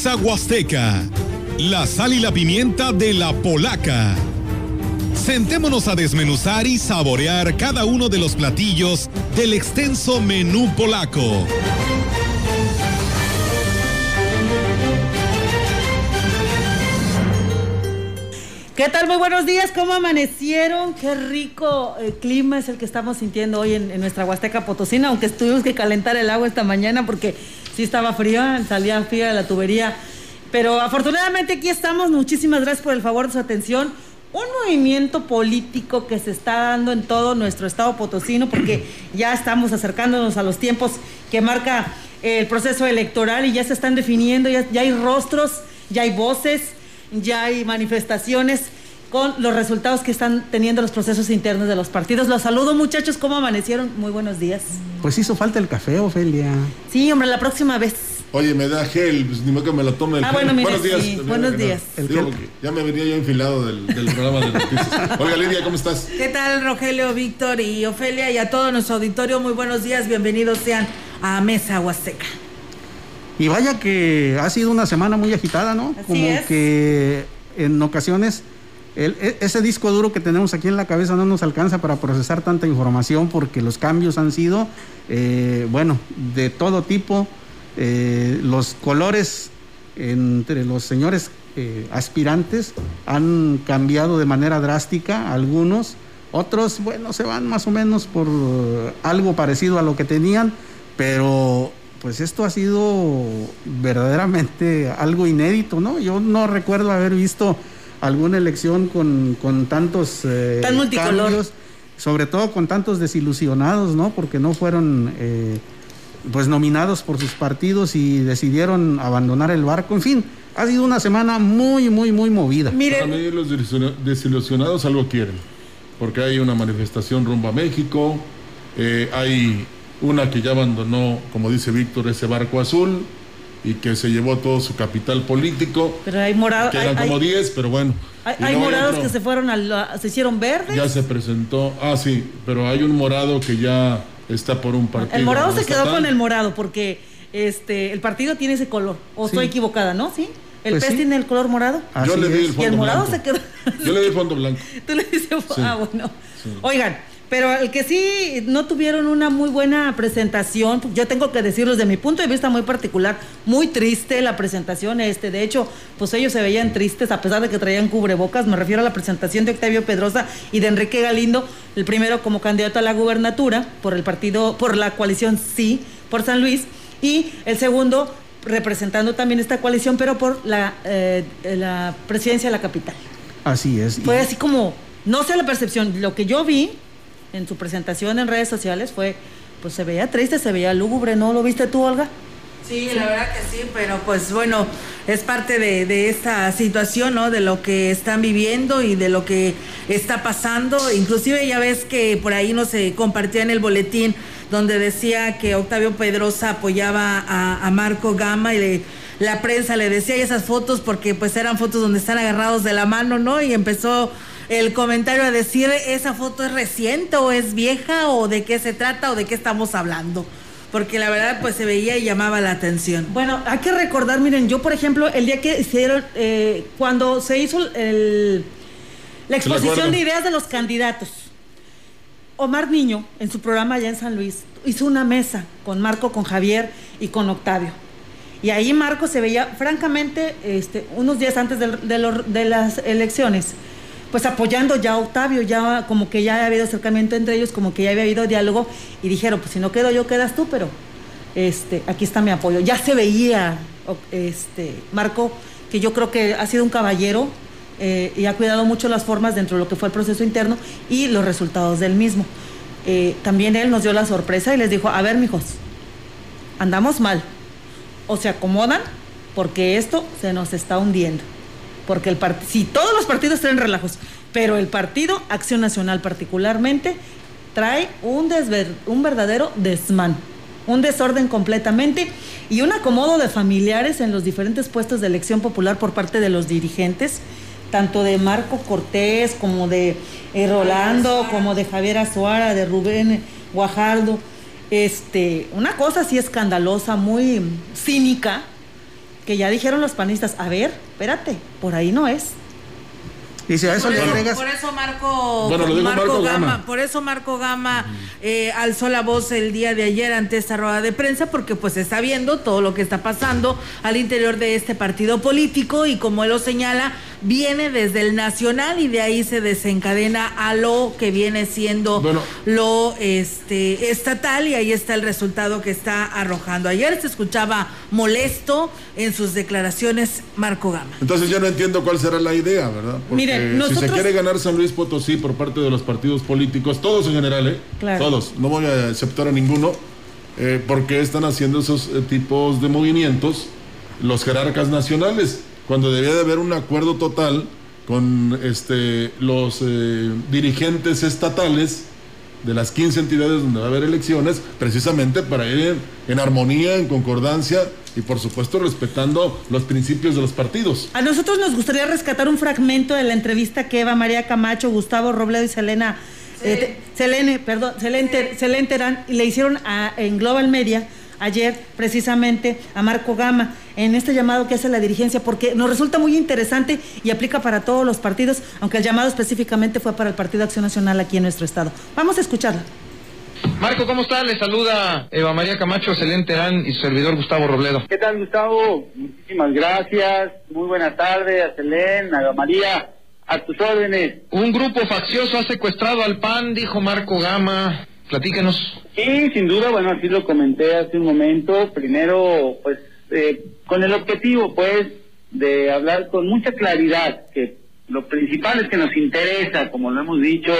Mesa Huasteca. La sal y la pimienta de la polaca. Sentémonos a desmenuzar y saborear cada uno de los platillos del extenso menú polaco. ¿Qué tal? Muy buenos días, ¿cómo amanecieron? Qué rico eh, clima es el que estamos sintiendo hoy en, nuestra Huasteca Potosina, aunque tuvimos que calentar el agua esta mañana porque sí estaba fría, salía fría de la tubería. Pero afortunadamente aquí estamos, muchísimas gracias por el favor de su atención. Un movimiento político que se está dando en todo nuestro estado potosino porque ya estamos acercándonos a los tiempos que marca el proceso electoral y ya se están definiendo, ya, ya hay rostros, ya hay voces ya hay manifestaciones con los resultados que están teniendo los procesos internos de los partidos. Los saludo muchachos, ¿cómo amanecieron? Muy buenos días. Pues hizo falta el café, Ofelia. Sí, hombre, la próxima vez. Oye, me da gel, pues ni modo que me lo tome el ah, Bueno, buenos días. buenos días. ya me venía yo enfilado del, programa de noticias. Oiga, Lidia, ¿cómo estás? ¿Qué tal, Rogelio, Víctor y Ofelia? Y a todo nuestro auditorio, muy buenos días. Bienvenidos sean a Mesa Huasteca. Y vaya que ha sido una semana muy agitada, ¿no? Como que en ocasiones e, ese disco duro que tenemos aquí en la cabeza no nos alcanza para procesar tanta información porque los cambios han sido, eh, bueno, de todo tipo. Eh, los colores entre los señores eh, aspirantes han cambiado de manera drástica, algunos, otros, bueno, se van más o menos por algo parecido a lo que tenían, pero pues esto ha sido verdaderamente algo inédito, ¿no? Yo no recuerdo haber visto alguna elección con, tantos eh, cambios, sobre todo con tantos desilusionados, ¿no? Porque no fueron eh, pues nominados por sus partidos y decidieron abandonar el barco. En fin, ha sido una semana muy, muy, muy movida. Para mí los desilusionados algo quieren, porque hay una manifestación rumbo a México, eh, hay una que ya abandonó, como dice Víctor, ese barco azul y que se llevó todo su capital político. Pero hay morados. Que eran como 10, pero bueno. Hay, morados que se fueron a se hicieron verdes. Ya se presentó. Ah, sí, pero hay un morado que ya está por un partido. El morado se quedó con el morado porque este el partido tiene ese color. O estoy equivocada, ¿no? Sí. ¿El pues pez tiene el color morado? Yo le di el fondo Y el morado se quedó. Yo le di el fondo blanco. Tú le dices, ah, bueno. Oigan, pero el que sí no tuvieron una muy buena presentación, yo tengo que decirlo desde mi punto de vista muy particular, muy triste la presentación este. De hecho, pues ellos se veían tristes a pesar de que traían cubrebocas. Me refiero a la presentación de Octavio Pedrosa y de Enrique Galindo, el primero como candidato a la gubernatura por el partido, por la coalición Sí, por San Luis, y el segundo representando también esta coalición, pero por la, eh, la presidencia de la capital. Así es. Fue así como, no sé la percepción, lo que yo vi en su presentación en redes sociales fue, pues se veía triste, se veía lúgubre, ¿no? ¿Lo viste tú, Olga? Sí, la verdad que sí, pero pues bueno, es parte de, esta situación, ¿no? De lo que están viviendo y de lo que está pasando. Inclusive ya ves que por ahí no se compartía en el boletín donde decía que Octavio Pedrosa apoyaba a, a Marco Gama y la prensa le decía esas fotos porque pues eran fotos donde están agarrados de la mano, ¿no? Y empezó el comentario a decir, ¿esa foto es reciente o es vieja o de qué se trata o de qué estamos hablando? Porque la verdad pues se veía y llamaba la atención. Bueno, hay que recordar, miren, yo por ejemplo, el día que hicieron, eh, cuando se hizo el, la exposición de ideas de los candidatos, Omar Niño, en su programa allá en San Luis, hizo una mesa con Marco, con Javier y con Octavio. Y ahí Marco se veía, francamente, este, unos días antes de, de las elecciones, pues apoyando ya a Octavio, ya como que ya había habido acercamiento entre ellos, como que ya había habido diálogo y dijeron, pues si no quedo yo, quedas tú, pero este, aquí está mi apoyo. Ya se veía, este, Marco, que yo creo que ha sido un caballero eh, y ha cuidado mucho las formas dentro de lo que fue el proceso interno y los resultados del mismo. Eh, también él nos dio la sorpresa y les dijo, a ver, mijos, andamos mal, o se acomodan porque esto se nos está hundiendo porque el si todos los partidos traen relajos, pero el partido Acción Nacional particularmente trae un, un verdadero desmán, un desorden completamente y un acomodo de familiares en los diferentes puestos de elección popular por parte de los dirigentes, tanto de Marco Cortés como de eh, Rolando, como de Javier Azuara, de Rubén Guajardo. Este, una cosa así escandalosa, muy cínica, que ya dijeron los panistas, a ver, espérate, por ahí no es. Y si a eso por, le agregas... por eso Marco, Marco, Gama, por eso Marco Gama eh, alzó la voz el día de ayer ante esta rueda de prensa, porque pues está viendo todo lo que está pasando al interior de este partido político y como él lo señala, viene desde el nacional y de ahí se desencadena a lo que viene siendo lo este estatal y ahí está el resultado que está arrojando. Ayer se escuchaba molesto en sus declaraciones Marco Gama. Entonces ya no entiendo cuál será la idea, ¿verdad? Porque si se quiere ganar San Luis Potosí por parte de los partidos políticos, todos en general, ¿eh? Todos, no voy a aceptar a ninguno, eh, porque están haciendo esos eh, tipos de movimientos los jerarcas nacionales cuando debía de haber un acuerdo total con este, los eh, dirigentes estatales de las 15 entidades donde va a haber elecciones, precisamente para ir en, armonía, en concordancia y por supuesto respetando los principios de los partidos. A nosotros nos gustaría rescatar un fragmento de la entrevista que Eva María Camacho, Gustavo Robledo y Selena, eh, Selene, perdón, Selene, Terán, le hicieron en Global Media ayer precisamente a Marco Gama en este llamado que hace la dirigencia, porque nos resulta muy interesante y aplica para todos los partidos, aunque el llamado específicamente fue para el Partido Acción Nacional aquí en nuestro estado. Vamos a escucharla. Marco, ¿cómo está? Le saluda Eva María Camacho, excelente Terán y su servidor Gustavo Robledo. ¿Qué tal, Gustavo? Muchísimas gracias. Muy buena tarde a Selén, a Eva María. A tus órdenes. Un grupo faccioso ha secuestrado al PAN, dijo Marco Gama. Platíquenos. Sí, sin duda, bueno, así lo comenté hace un momento. Primero, pues, eh, con el objetivo, pues, de hablar con mucha claridad que lo principal es que nos interesa, como lo hemos dicho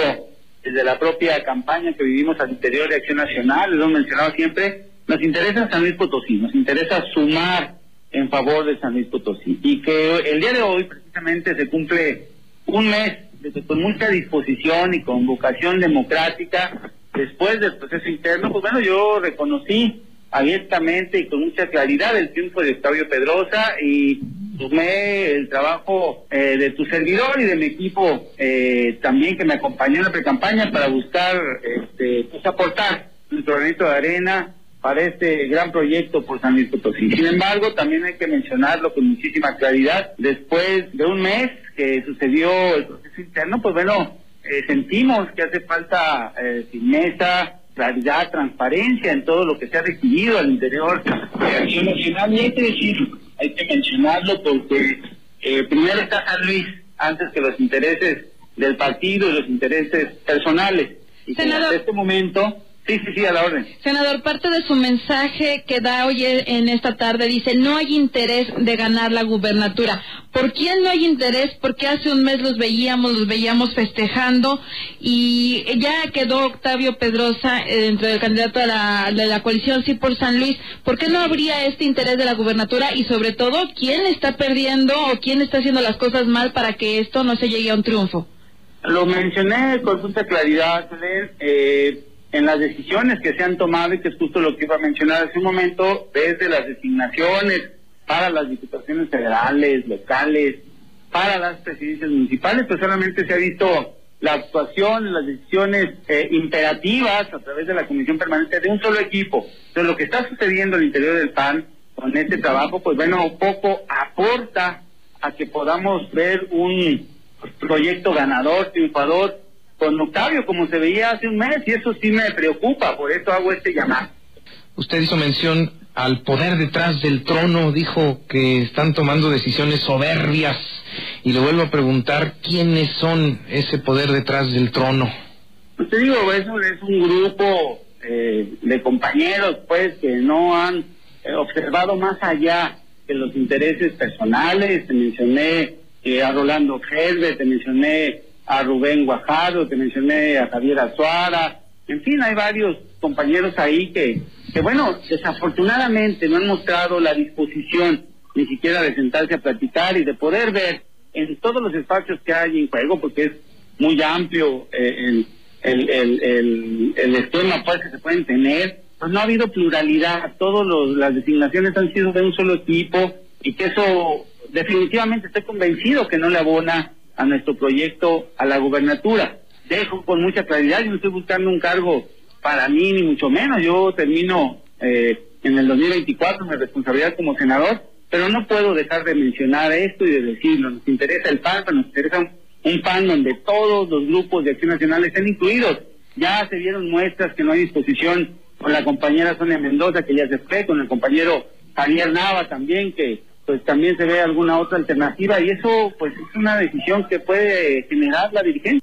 desde la propia campaña que vivimos al interior de Acción Nacional, lo hemos mencionado siempre, nos interesa San Luis Potosí, nos interesa sumar en favor de San Luis Potosí. Y que el día de hoy precisamente se cumple un mes de que con mucha disposición y con vocación democrática después del proceso interno, pues bueno, yo reconocí abiertamente y con mucha claridad el triunfo de Octavio Pedrosa y sumé el trabajo eh, de tu servidor y de mi equipo eh, también que me acompañó en la pre-campaña para buscar este, pues aportar nuestro granito de arena para este gran proyecto por San Luis Potosí. Sin embargo, también hay que mencionarlo con muchísima claridad, después de un mes que sucedió el proceso interno, pues bueno, eh, sentimos que hace falta eh, firmeza, claridad, transparencia en todo lo que se ha decidido al interior de Acción Nacional. Y hay que decir, hay que mencionarlo porque eh, primero está San Luis antes que los intereses del partido y los intereses personales. Y en este momento Sí, sí, sí, a la orden. Senador, parte de su mensaje que da hoy en esta tarde dice, no hay interés de ganar la gubernatura. ¿Por quién no hay interés? Porque hace un mes los veíamos, los veíamos festejando y ya quedó Octavio Pedrosa eh, dentro del candidato de la, de la coalición Sí por San Luis. ¿Por qué no habría este interés de la gubernatura? Y sobre todo, ¿quién está perdiendo o quién está haciendo las cosas mal para que esto no se llegue a un triunfo? Lo mencioné con mucha claridad, eh, en las decisiones que se han tomado y que es justo lo que iba a mencionar hace un momento, desde las designaciones para las diputaciones federales, locales, para las presidencias municipales, pues solamente se ha visto la actuación, las decisiones eh, imperativas a través de la Comisión Permanente de un solo equipo. Entonces, lo que está sucediendo al interior del PAN con este trabajo, pues bueno, poco aporta a que podamos ver un proyecto ganador, triunfador, con Octavio, como se veía hace un mes, y eso sí me preocupa, por eso hago este llamado. Usted hizo mención al poder detrás del trono, dijo que están tomando decisiones soberbias, y le vuelvo a preguntar, ¿quiénes son ese poder detrás del trono? Pues te digo, eso es un grupo eh, de compañeros, pues, que no han eh, observado más allá de los intereses personales, te mencioné eh, a Rolando Helve, te mencioné a Rubén Guajardo, te mencioné a Javier Azuara, en fin, hay varios compañeros ahí que, que bueno, desafortunadamente no han mostrado la disposición ni siquiera de sentarse a platicar y de poder ver en todos los espacios que hay en juego, porque es muy amplio eh, el, el, el, el, esquema pues, que se pueden tener, pues no ha habido pluralidad, todas las designaciones han sido de un solo equipo y que eso definitivamente estoy convencido que no le abona a nuestro proyecto a la gubernatura. Dejo con mucha claridad, yo no estoy buscando un cargo para mí, ni mucho menos. Yo termino eh, en el 2024 mi responsabilidad como senador, pero no puedo dejar de mencionar esto y de decirlo. Nos interesa el PAN, nos interesa un, PAN donde todos los grupos de acción nacional estén incluidos. Ya se dieron muestras que no hay disposición con la compañera Sonia Mendoza, que ya se fue, con el compañero Javier Nava también, que pues también se ve alguna otra alternativa y eso pues es una decisión que puede generar la dirigencia.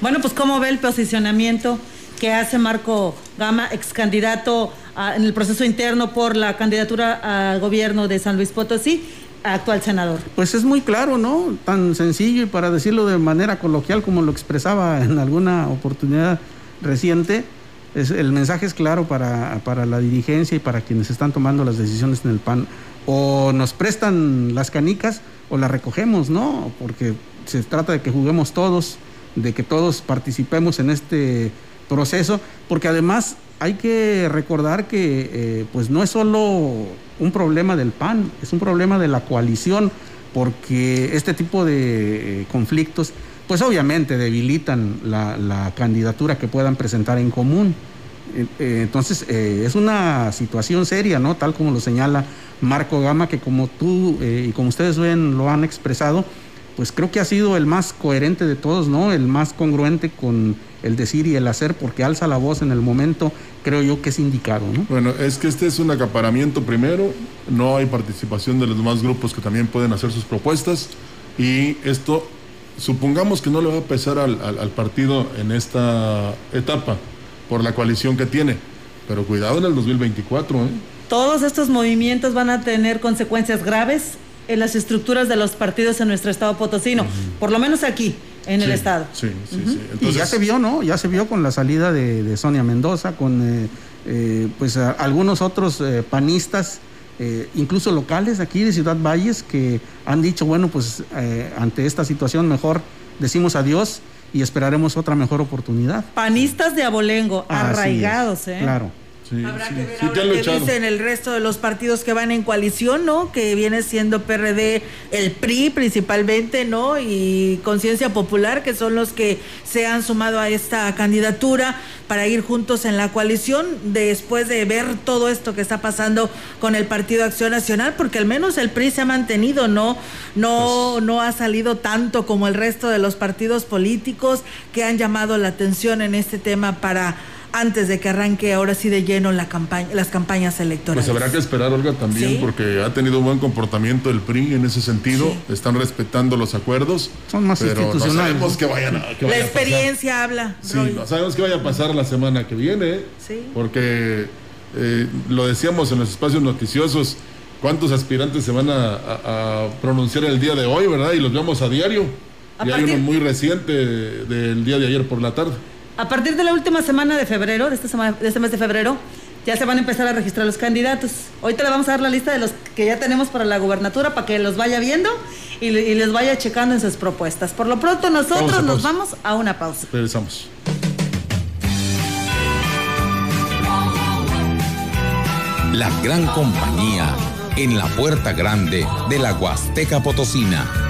Bueno, pues ¿cómo ve el posicionamiento que hace Marco Gama, ex candidato en el proceso interno por la candidatura al gobierno de San Luis Potosí, actual senador? Pues es muy claro, ¿no? Tan sencillo y para decirlo de manera coloquial como lo expresaba en alguna oportunidad reciente, es, el mensaje es claro para, para la dirigencia y para quienes están tomando las decisiones en el PAN. O nos prestan las canicas o las recogemos, ¿no? Porque se trata de que juguemos todos, de que todos participemos en este proceso, porque además hay que recordar que eh, pues no es solo un problema del PAN, es un problema de la coalición, porque este tipo de eh, conflictos pues obviamente debilitan la, candidatura que puedan presentar en común. Eh, entonces es una situación seria, ¿no? Tal como lo señala Marco Gama, que como tú y como ustedes ven lo han expresado, pues creo que ha sido el más coherente de todos, ¿no? El más congruente con el decir y el hacer, porque alza la voz en el momento, creo yo que es indicado. ¿no? Bueno, es que este es un acaparamiento primero, no hay participación de los demás grupos que también pueden hacer sus propuestas y esto, supongamos que no le va a pesar al, partido en esta etapa por la coalición que tiene, pero cuidado en el 2024. ¿eh? Todos estos movimientos van a tener consecuencias graves en las estructuras de los partidos en nuestro estado potosino, por lo menos aquí en el estado. Sí, sí, sí. y ya se vio, ¿no? Ya se vio con la salida de, Sonia Mendoza, con eh, eh, pues algunos otros eh, panistas, incluso locales aquí de Ciudad Valles, que han dicho, bueno, pues ante esta situación mejor decimos adiós y esperaremos otra mejor oportunidad. Panistas de abolengo, arraigados, ¿eh? Claro. Habrá que ver qué dicen el resto de los partidos que van en coalición, ¿no? Que viene siendo PRD, el PRI principalmente, ¿no? Y Conciencia Popular, que son los que se han sumado a esta candidatura para ir juntos en la coalición después de ver todo esto que está pasando con el Partido Acción Nacional, porque al menos el PRI se ha mantenido, ¿no? No, pues no ha salido tanto como el resto de los partidos políticos que han llamado la atención en este tema para antes de que arranque ahora sí de lleno la campaña, las campañas electorales. Pues habrá que esperar, Olga, también, porque ha tenido un buen comportamiento el PRI en ese sentido. Están respetando los acuerdos. Son más pero institucionales. No sabemos que vayan a. la experiencia habla. Sí, no sabemos qué vaya a pasar la semana que viene. Sí. Porque eh, lo decíamos en los espacios noticiosos. ¿Cuántos aspirantes se van a, pronunciar el día de hoy, verdad? Y los vemos a diario. y hay uno muy reciente del día de ayer por la tarde. A partir de la última semana de febrero, de, esta semana, de este mes de febrero, ya se van a empezar a registrar los candidatos. Ahorita le vamos a dar la lista de los que ya tenemos para la gubernatura para que los vaya viendo y, les vaya checando en sus propuestas. Por lo pronto nosotros nos vamos a una pausa. Regresamos. La gran compañía en la puerta grande de la Huasteca Potosina.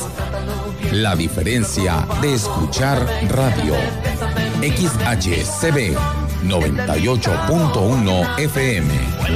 La diferencia de escuchar radio. XHCB 98.1 FM. ¿En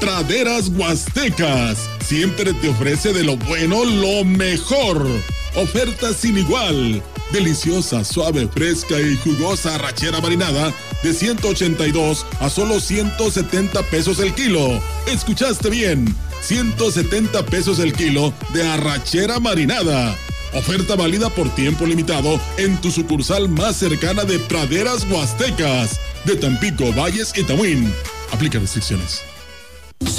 Praderas Huastecas. Siempre te ofrece de lo bueno lo mejor. Ofertas sin igual. Deliciosa, suave, fresca y jugosa arrachera marinada de 182 a solo 170 pesos el kilo. ¿Escuchaste bien? 170 pesos el kilo de arrachera marinada. Oferta válida por tiempo limitado en tu sucursal más cercana de Praderas Huastecas, de Tampico, Valles y Tamuín. Aplica restricciones.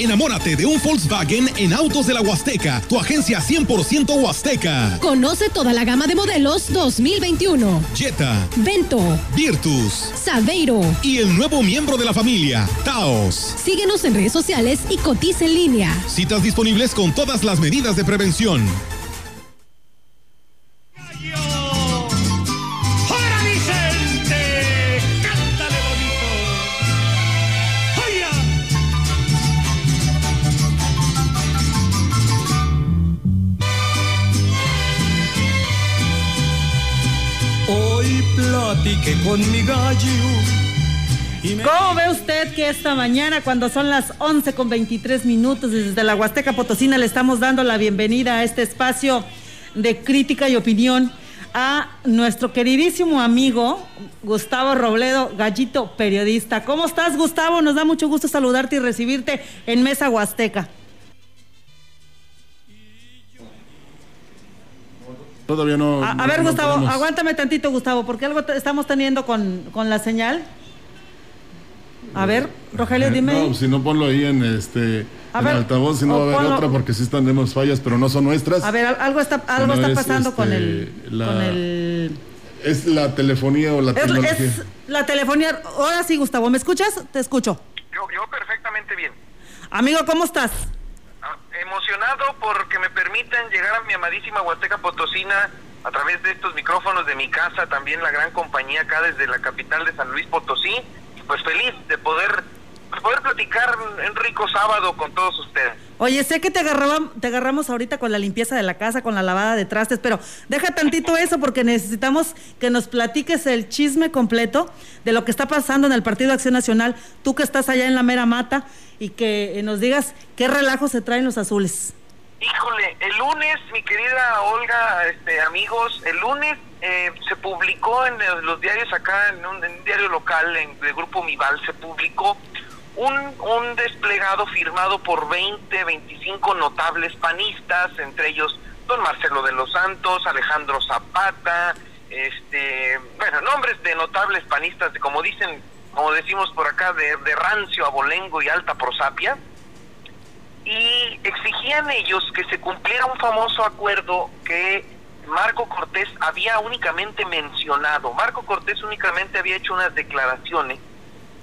Enamórate de un Volkswagen en Autos de la Huasteca, tu agencia 100% Huasteca. Conoce toda la gama de modelos 2021. Jetta, Vento, Virtus, Saveiro y el nuevo miembro de la familia, Taos. Síguenos en redes sociales y cotiza en línea. Citas disponibles con todas las medidas de prevención. ¿Cómo ve usted que esta mañana, cuando son las 11 con 23 minutos, desde la Huasteca Potosina, le estamos dando la bienvenida a este espacio de crítica y opinión a nuestro queridísimo amigo Gustavo Robledo, gallito periodista. ¿Cómo estás, Gustavo? Nos da mucho gusto saludarte y recibirte en Mesa Huasteca. Todavía no. A, ver, no Gustavo, podemos. aguántame tantito, Gustavo, porque algo te- estamos teniendo con, con la señal. A ver, Rogelio, Eh, dime. No, si no ponlo ahí en este A en ver, altavoz, si no va a haber ponlo- otra porque sí tenemos fallas, pero no son nuestras. A ver, al- algo está, algo está es, pasando con, este, el, la- con el... Es la telefonía o la Es, tecnología. es la telefonía. Ahora sí, Gustavo, ¿me escuchas? Te escucho. Yo, yo perfectamente bien. Amigo, ¿cómo estás? Emocionado porque me permitan llegar a mi amadísima Huasteca Potosina a través de estos micrófonos de mi casa, también la gran compañía acá desde la capital de San Luis Potosí. Pues feliz de poder, de poder platicar un rico sábado con todos ustedes. Oye, sé que te, agarraba- te agarramos ahorita con la limpieza de la casa, con la lavada de trastes, pero deja tantito eso porque necesitamos que nos platiques el chisme completo de lo que está pasando en el Partido Acción Nacional, tú que estás allá en la mera mata y que eh, nos digas qué relajo se traen los azules. Híjole, el lunes, mi querida Olga, este, amigos, el lunes eh, se publicó en los, los diarios acá, en un, en un diario local en, del grupo Mival, se publicó un, un desplegado firmado por 20, 25 notables panistas, entre ellos don Marcelo de los Santos, Alejandro Zapata, este, bueno, nombres de notables panistas, de como dicen, como decimos por acá, de, de rancio, abolengo y alta prosapia y exigían ellos que se cumpliera un famoso acuerdo que Marco Cortés había únicamente mencionado. Marco Cortés únicamente había hecho unas declaraciones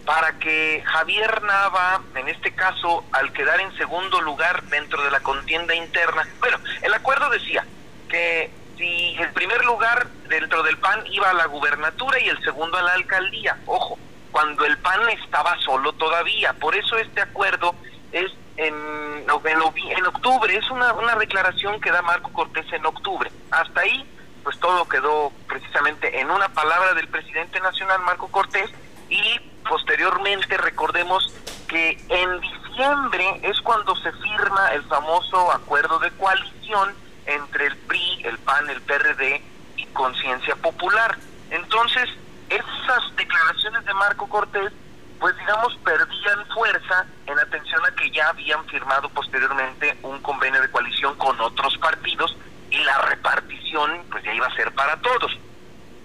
para que Javier Nava, en este caso, al quedar en segundo lugar dentro de la contienda interna, bueno, el acuerdo decía que si el primer lugar dentro del PAN iba a la gubernatura y el segundo a la alcaldía, ojo, cuando el PAN estaba solo todavía, por eso este acuerdo es en, en, en octubre, es una, una declaración que da Marco Cortés en octubre. Hasta ahí, pues todo quedó precisamente en una palabra del presidente nacional, Marco Cortés, y posteriormente recordemos que en diciembre es cuando se firma el famoso acuerdo de coalición entre el PRI, el PAN, el PRD y Conciencia Popular. Entonces, esas declaraciones de Marco Cortés pues digamos, perdían fuerza en atención a que ya habían firmado posteriormente un convenio de coalición con otros partidos y la repartición pues ya iba a ser para todos.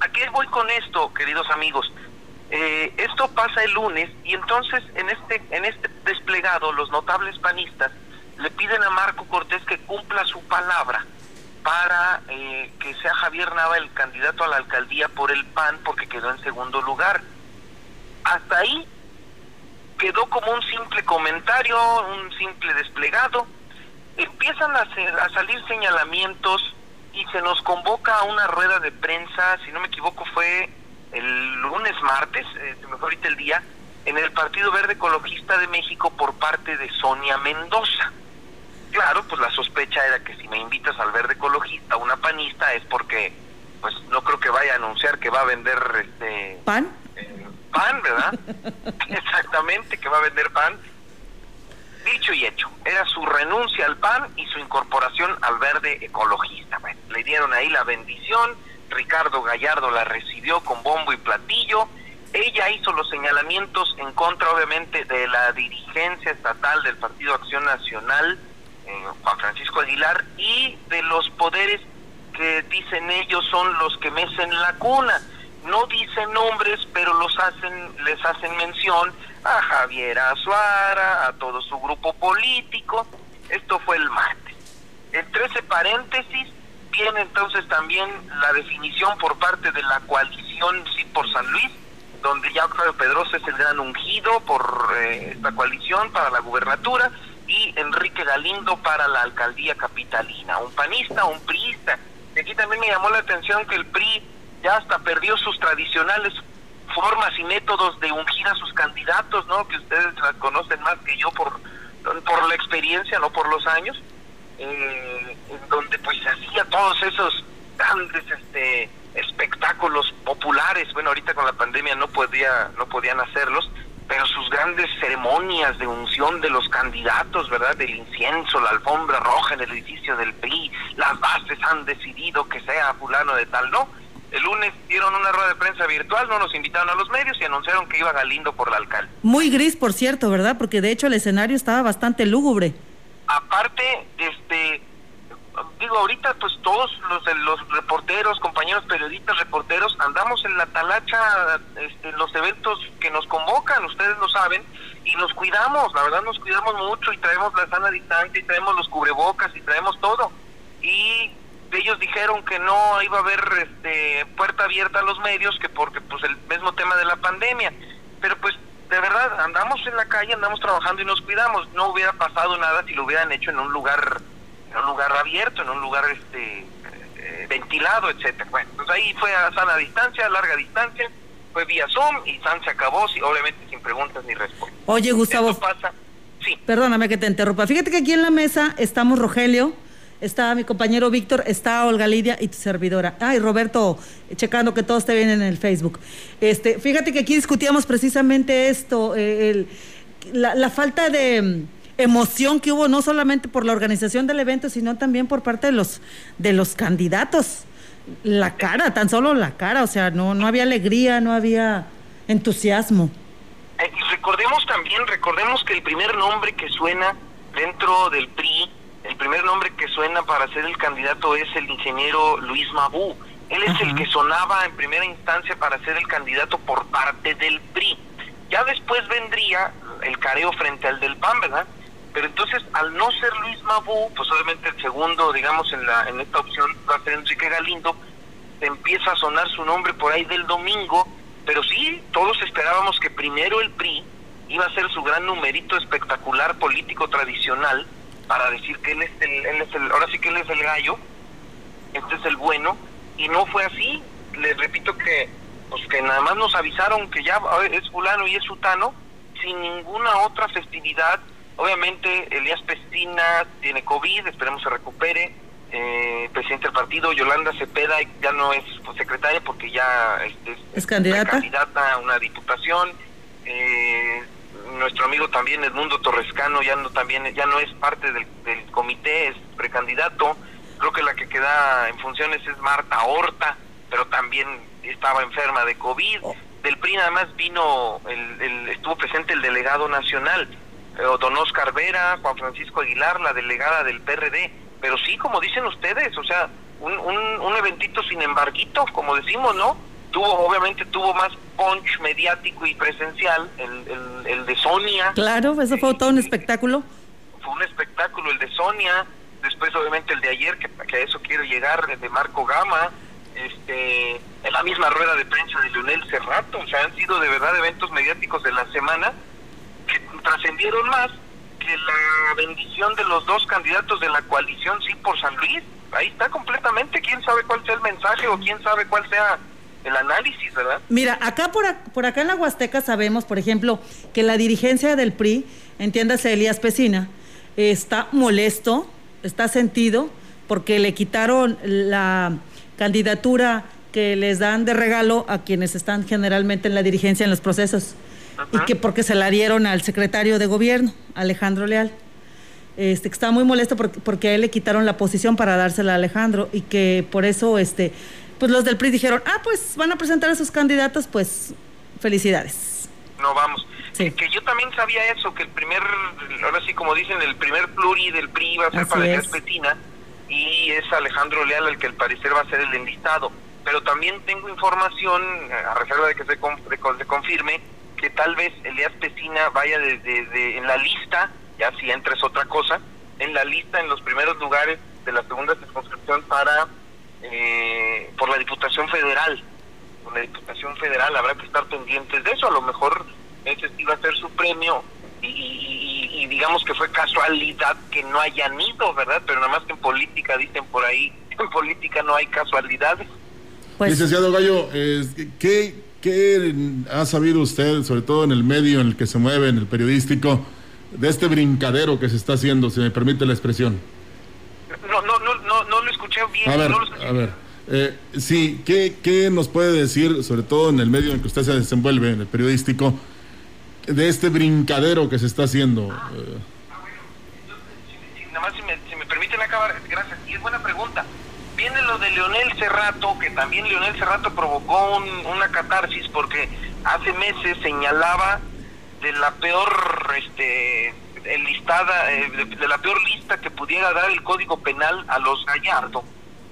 ¿A qué voy con esto, queridos amigos? Eh, esto pasa el lunes y entonces en este en este desplegado los notables panistas le piden a Marco Cortés que cumpla su palabra para eh, que sea Javier Nava el candidato a la alcaldía por el PAN porque quedó en segundo lugar. Hasta ahí quedó como un simple comentario, un simple desplegado. Empiezan a, a salir señalamientos y se nos convoca a una rueda de prensa, si no me equivoco fue el lunes, martes, eh, mejor ahorita el día, en el Partido Verde Ecologista de México por parte de Sonia Mendoza. Claro, pues la sospecha era que si me invitas al Verde Ecologista, una panista, es porque pues no creo que vaya a anunciar que va a vender este pan. Eh, pan, ¿verdad? Exactamente, que va a vender pan. Dicho y hecho, era su renuncia al PAN y su incorporación al verde ecologista. Bueno, le dieron ahí la bendición, Ricardo Gallardo la recibió con bombo y platillo, ella hizo los señalamientos en contra obviamente de la dirigencia estatal del Partido Acción Nacional, eh, Juan Francisco Aguilar, y de los poderes que dicen ellos son los que mecen la cuna. No dicen nombres, pero los hacen, les hacen mención a Javier Azuara, a todo su grupo político. Esto fue el martes. Entre ese paréntesis viene entonces también la definición por parte de la coalición Sí por San Luis, donde ya Octavio Pedrosa es el gran ungido por eh, esta coalición para la gubernatura y Enrique Galindo para la alcaldía capitalina, un panista, un priista. Y aquí también me llamó la atención que el PRI ya hasta perdió sus tradicionales formas y métodos de ungir a sus candidatos, ¿no? Que ustedes la conocen más que yo por, por la experiencia, no por los años, eh, en donde pues hacía todos esos grandes este espectáculos populares. Bueno, ahorita con la pandemia no podía no podían hacerlos, pero sus grandes ceremonias de unción de los candidatos, ¿verdad? Del incienso, la alfombra roja en el edificio del PRI, las bases han decidido que sea fulano de tal, ¿no? El lunes dieron una rueda de prensa virtual, no nos invitaron a los medios y anunciaron que iba Galindo por la alcalde. Muy gris, por cierto, ¿verdad? Porque de hecho el escenario estaba bastante lúgubre. Aparte, este, digo, ahorita pues todos los, los reporteros, compañeros periodistas, reporteros, andamos en la talacha, este, los eventos que nos convocan, ustedes lo saben, y nos cuidamos, la verdad nos cuidamos mucho y traemos la sana distancia y traemos los cubrebocas y traemos todo. Y ellos dijeron que no iba a haber este, puerta abierta a los medios, que porque pues el mismo tema de la pandemia. Pero pues de verdad, andamos en la calle, andamos trabajando y nos cuidamos. No hubiera pasado nada si lo hubieran hecho en un lugar, en un lugar abierto, en un lugar este eh, ventilado, etcétera. Bueno, pues ahí fue a sana distancia, a larga distancia, fue vía Zoom y San se acabó, obviamente sin preguntas ni respuestas. Oye, Gustavo. pasa. Sí. Perdóname que te interrumpa. Fíjate que aquí en la mesa estamos Rogelio, está mi compañero Víctor, está Olga Lidia y tu servidora. Ay, Roberto, checando que todo esté bien en el Facebook. Este, fíjate que aquí discutíamos precisamente esto, eh, la, falta de mm, emoción que hubo no solamente por la organización del evento, sino también por parte de los de los candidatos. La cara, tan solo la cara, o sea, no no había alegría, no había entusiasmo. Eh, y recordemos también, recordemos que el primer nombre que suena dentro del PRI el primer nombre que suena para ser el candidato es el ingeniero Luis Mabú. Él es el que sonaba en primera instancia para ser el candidato por parte del PRI. Ya después vendría el careo frente al del PAN, ¿verdad? Pero entonces, al no ser Luis Mabú, pues obviamente el segundo, digamos, en, la, en esta opción va a ser Enrique Galindo, empieza a sonar su nombre por ahí del domingo, pero sí, todos esperábamos que primero el PRI iba a ser su gran numerito espectacular político tradicional, para decir que él es el, él es el, ahora sí que él es el gallo, este es el bueno, y no fue así. Les repito que, pues que nada más nos avisaron que ya es fulano y es sutano, sin ninguna otra festividad. Obviamente Elías Pestina tiene COVID, esperemos se recupere. Eh, presidente del partido, Yolanda Cepeda, ya no es secretaria porque ya este, es candidata. candidata a una diputación. Eh, nuestro amigo también Edmundo Torrescano ya no también ya no es parte del, comité, es precandidato. Creo que la que queda en funciones es Marta Horta, pero también estaba enferma de COVID. Del PRI nada más vino, el, estuvo presente el delegado nacional, eh, don Oscar Vera, Juan Francisco Aguilar, la delegada del PRD. Pero sí, como dicen ustedes, o sea, un, un, un eventito sin embarguito, como decimos, ¿no? Tuvo, obviamente tuvo más punch mediático y presencial, el, el, de Sonia. Claro, eso fue todo un espectáculo. Fue un espectáculo el de Sonia, después obviamente el de ayer, que, que a eso quiero llegar, el de Marco Gama, este, en la misma rueda de prensa de Leonel Cerrato, o sea, han sido de verdad eventos mediáticos de la semana que trascendieron más que la bendición de los dos candidatos de la coalición sí por San Luis. Ahí está completamente, quién sabe cuál sea el mensaje o quién sabe cuál sea el análisis, ¿verdad? Mira, acá por, por acá en la Huasteca sabemos, por ejemplo, que la dirigencia del PRI, entiéndase Elías Pesina, está molesto, está sentido, porque le quitaron la candidatura que les dan de regalo a quienes están generalmente en la dirigencia en los procesos y que porque se la dieron al secretario de gobierno, Alejandro Leal. Este, que está muy molesto porque, porque, a él le quitaron la posición para dársela a Alejandro y que por eso este, pues los del PRI dijeron, ah, pues van a presentar a sus candidatos, pues felicidades. No, vamos. Que yo también sabía eso, que el primer, ahora sí como dicen, el primer pluri del PRI va a ser para Petina y es Alejandro Leal el que al parecer va a ser el enlistado. Pero también tengo información, a reserva de que se, se confirme, que tal vez Elías Pesina vaya desde en la lista, ya si entra es otra cosa, en la lista en los primeros lugares de la segunda circunscripción para eh, por la Diputación Federal. Por la Diputación Federal habrá que estar pendientes de eso, a lo mejor ese iba a ser su premio y, digamos que fue casualidad que no hayan ido, ¿verdad? Pero nada más que en política dicen por ahí, en política no hay casualidades. Pues, Licenciado Gallo, ¿qué, ¿qué ha sabido usted, sobre todo en el medio en el que se mueve, en el periodístico, de este brincadero que se está haciendo, si me permite la expresión? No, no, escuché bien. A ver, no a ver. Eh, sí, ¿qué, ¿qué nos puede decir, sobre todo en el medio en que usted se desenvuelve, en el periodístico, de este brincadero que se está haciendo? Eh, nada más si me, si me permiten acabar, gracias. Y es buena pregunta. Viene lo de Leonel Cerrato, que también Leonel Cerrato provocó una catarsis porque hace meses señalaba de la peor este listada eh, de, la peor lista que pudiera dar el Código Penal a los Gallardo,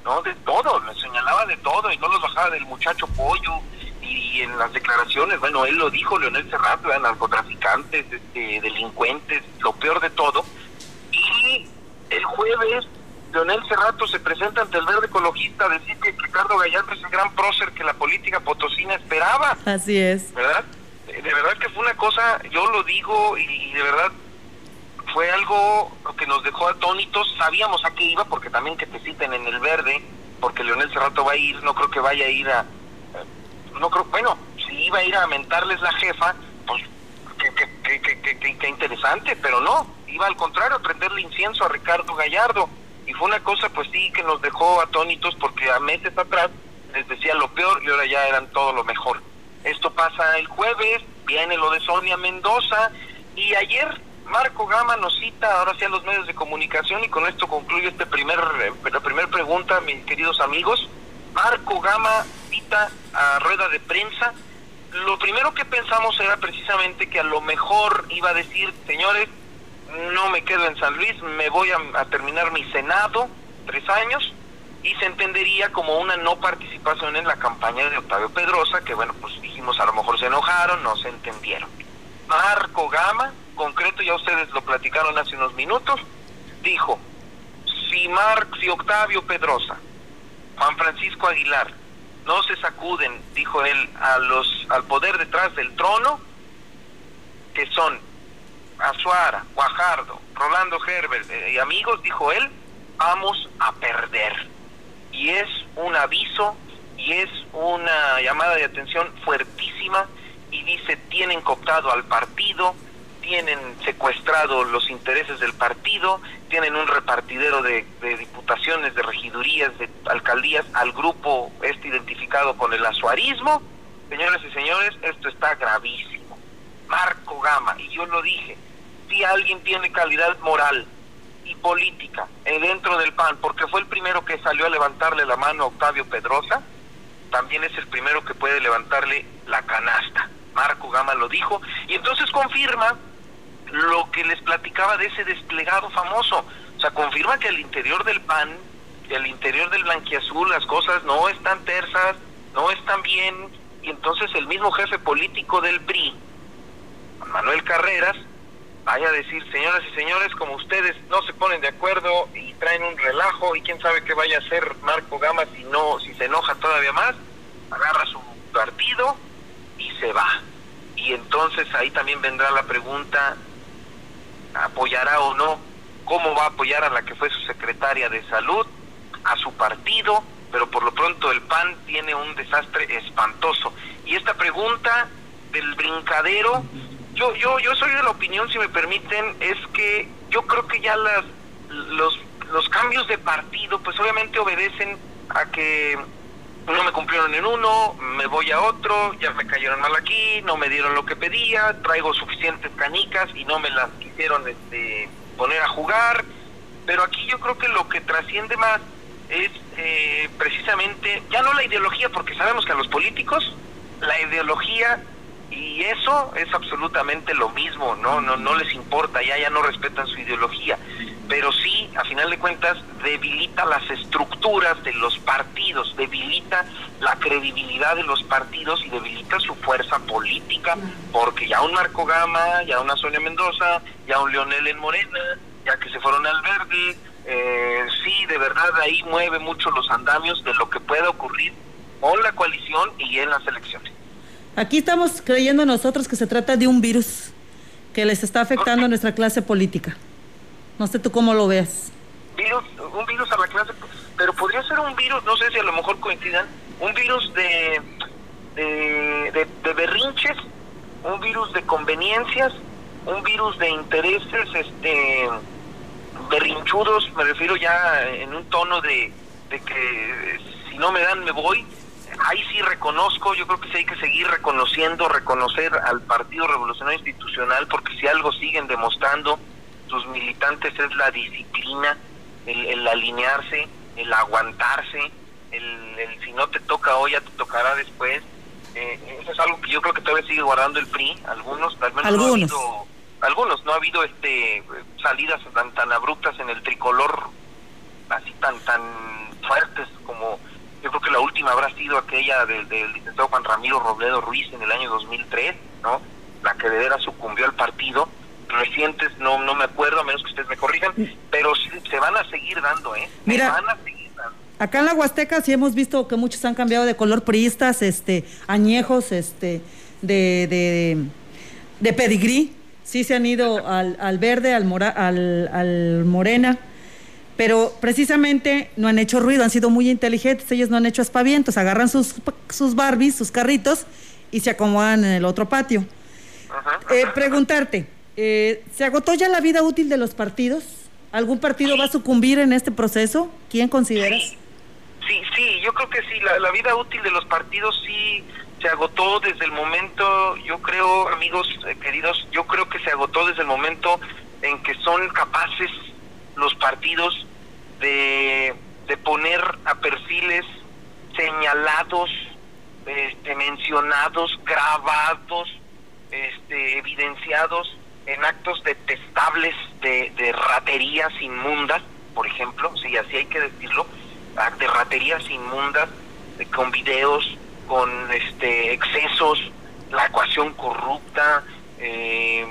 ¿no? De todo, le señalaba de todo y no los bajaba del muchacho pollo y en las declaraciones, bueno, él lo dijo, Leonel Cerrato, narcotraficantes, este, delincuentes, lo peor de todo. Y el jueves, Leonel Cerrato se presenta ante el verde ecologista a decir que Ricardo Gallardo es el gran prócer que la política potosina esperaba. Así es. ¿Verdad? De verdad que fue una cosa, yo lo digo y de verdad dejó atónitos. Sabíamos a qué iba, porque también que te citen en el verde, porque Leonel Cerrato va a ir, no creo que vaya a ir a, no creo, bueno, si iba a ir a mentarles la jefa, pues qué, interesante, pero no, iba al contrario a prenderle incienso a Ricardo Gallardo. Y fue una cosa, pues sí, que nos dejó atónitos porque a meses atrás les decía lo peor y ahora ya eran todo lo mejor. Esto pasa el jueves, viene lo de Sonia Mendoza y ayer Marco Gama nos cita ahora sí a los medios de comunicación y con esto concluyo este primer, eh, la primera pregunta, mis queridos amigos. Marco Gama cita a rueda de prensa. Lo primero que pensamos era precisamente que a lo mejor iba a decir, señores, no me quedo en San Luis, me voy a, terminar mi senado, tres años, y se entendería como una no participación en la campaña de Octavio Pedrosa, que bueno, pues dijimos a lo mejor se enojaron, no se entendieron. Marco Gama, concreto, ya ustedes lo platicaron hace unos minutos, dijo, si, Mar, si Octavio Pedrosa Juan Francisco Aguilar, no se sacuden, dijo él, a los, al poder detrás del trono, que son Azuara, Guajardo, Rolando Herbert eh, y amigos, dijo él, vamos a perder. Y es un aviso y es una llamada de atención fuertísima y dice, tienen cooptado al partido, tienen secuestrado los intereses del partido, tienen un repartidero de, diputaciones, de regidurías, de alcaldías al grupo este identificado con el azuarismo. Señoras y señores, esto está gravísimo. Marco Gama, y yo lo dije, si alguien tiene calidad moral y política eh, dentro del PAN, porque fue el primero que salió a levantarle la mano a Octavio Pedrosa, también es el primero que puede levantarle la canasta. Marco Gama lo dijo y entonces confirma lo que les platicaba de ese desplegado famoso. O sea, confirma que al interior del PAN, y al interior del blanquiazul las cosas no están tersas, no están bien, y entonces el mismo jefe político del PRI, Manuel Carreras, vaya a decir, señoras y señores, como ustedes no se ponen de acuerdo y traen un relajo y quién sabe qué vaya a hacer Marco Gama si no, si se enoja todavía más, agarra su partido y se va. Y entonces ahí también vendrá la pregunta, ¿apoyará o no? ¿Cómo va a apoyar a la que fue su secretaria de salud? A su partido, pero por lo pronto el PAN tiene un desastre espantoso. Y esta pregunta del brincadero, yo, yo, yo soy de la opinión, si me permiten, es que yo creo que ya las, los, los cambios de partido, pues obviamente obedecen a que no me cumplieron en uno, me voy a otro, ya me cayeron mal aquí, no me dieron lo que pedía, traigo suficientes canicas y no me las quisieron este, poner a jugar, pero aquí yo creo que lo que trasciende más es eh, precisamente, ya no la ideología, porque sabemos que a los políticos la ideología y eso es absolutamente lo mismo, no, no, no les importa, ya, ya no respetan su ideología pero sí, a final de cuentas, debilita las estructuras de los partidos, debilita la credibilidad de los partidos y debilita su fuerza política, porque ya un Marco Gama, ya una Sonia Mendoza, ya un Leonel en Morena, ya que se fueron al verde, eh, sí, de verdad ahí mueve mucho los andamios de lo que pueda ocurrir con la coalición y en las elecciones. Aquí estamos creyendo nosotros que se trata de un virus que les está afectando a nuestra clase política. No sé tú cómo lo ves. Un virus a la clase, pero podría ser un virus, no sé si a lo mejor coincidan, un virus de, de, de, berrinches, un virus de conveniencias, un virus de intereses este berrinchudos, me refiero ya en un tono de, de que si no me dan me voy. Ahí sí reconozco, yo creo que sí hay que seguir reconociendo, reconocer al Partido Revolucionario Institucional, porque si algo siguen demostrando tus militantes es la disciplina, el, alinearse, el aguantarse, el, el, si no te toca hoy ya te tocará después. Eh, eso es algo que yo creo que todavía sigue guardando el PRI, algunos, al menos algunos. no ha habido, algunos, no ha habido este salidas tan, tan abruptas en el tricolor, así tan, tan fuertes como yo creo que la última habrá sido aquella del, del licenciado Juan Ramiro Robledo Ruiz en el año 2003, ¿no? La que de veras sucumbió al partido recientes, no no me acuerdo, a menos que ustedes me corrijan, pero se van a seguir dando, ¿eh? Mira, van a seguir dando. Acá en la Huasteca sí hemos visto que muchos han cambiado de color priistas, este, añejos, este, de, de, de pedigrí, sí se han ido al, al verde, al, mora, al, al morena, pero precisamente no han hecho ruido, han sido muy inteligentes, ellos no han hecho aspavientos, agarran sus, sus Barbies, sus carritos y se acomodan en el otro patio. Eh, preguntarte, eh, ¿Se agotó ya la vida útil de los partidos? ¿Algún partido va a sucumbir en este proceso? ¿Quién consideras? Sí, sí, yo creo que sí, la, vida útil de los partidos sí se agotó desde el momento, yo creo, amigos eh, queridos, yo creo que se agotó desde el momento en que son capaces los partidos de, de poner a perfiles señalados, este, mencionados, grabados, este, evidenciados en actos detestables de, raterías inmundas, por ejemplo, sí, así hay que decirlo, de raterías inmundas, con videos, con este excesos, la ecuación corrupta, eh,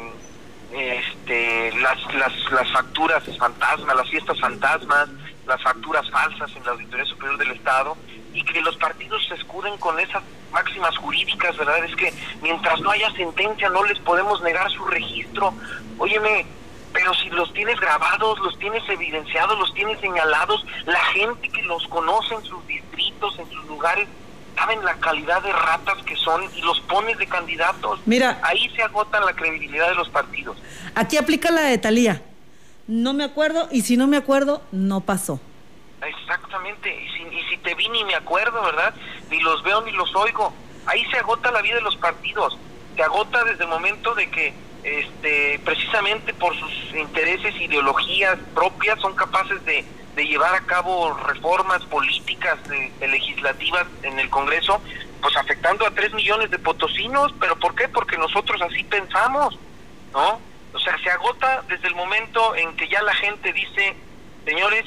este, las, las, las facturas fantasmas, las fiestas fantasmas, las facturas falsas en la Auditoría Superior del Estado, y que los partidos se escuden con esas máximas jurídicas, ¿verdad? Es que mientras no haya sentencia no les podemos negar su registro. Óyeme, pero si los tienes grabados, los tienes evidenciados, los tienes señalados, la gente que los conoce en sus distritos, en sus lugares, saben la calidad de ratas que son y los pones de candidatos. Mira, ahí se agota la credibilidad de los partidos. Aquí aplica la de Talía. No me acuerdo y si no me acuerdo, no pasó. Exactamente, y si, y si te vi ni me acuerdo, ¿verdad? Ni los veo ni los oigo. Ahí se agota la vida de los partidos. Se agota desde el momento de que este, precisamente por sus intereses, ideologías propias, son capaces de, de llevar a cabo reformas políticas, de, legislativas en el Congreso pues afectando a 3 millones de potosinos, pero ¿por qué? Porque nosotros así pensamos, ¿no? O sea, se agota desde el momento en que ya la gente dice, señores,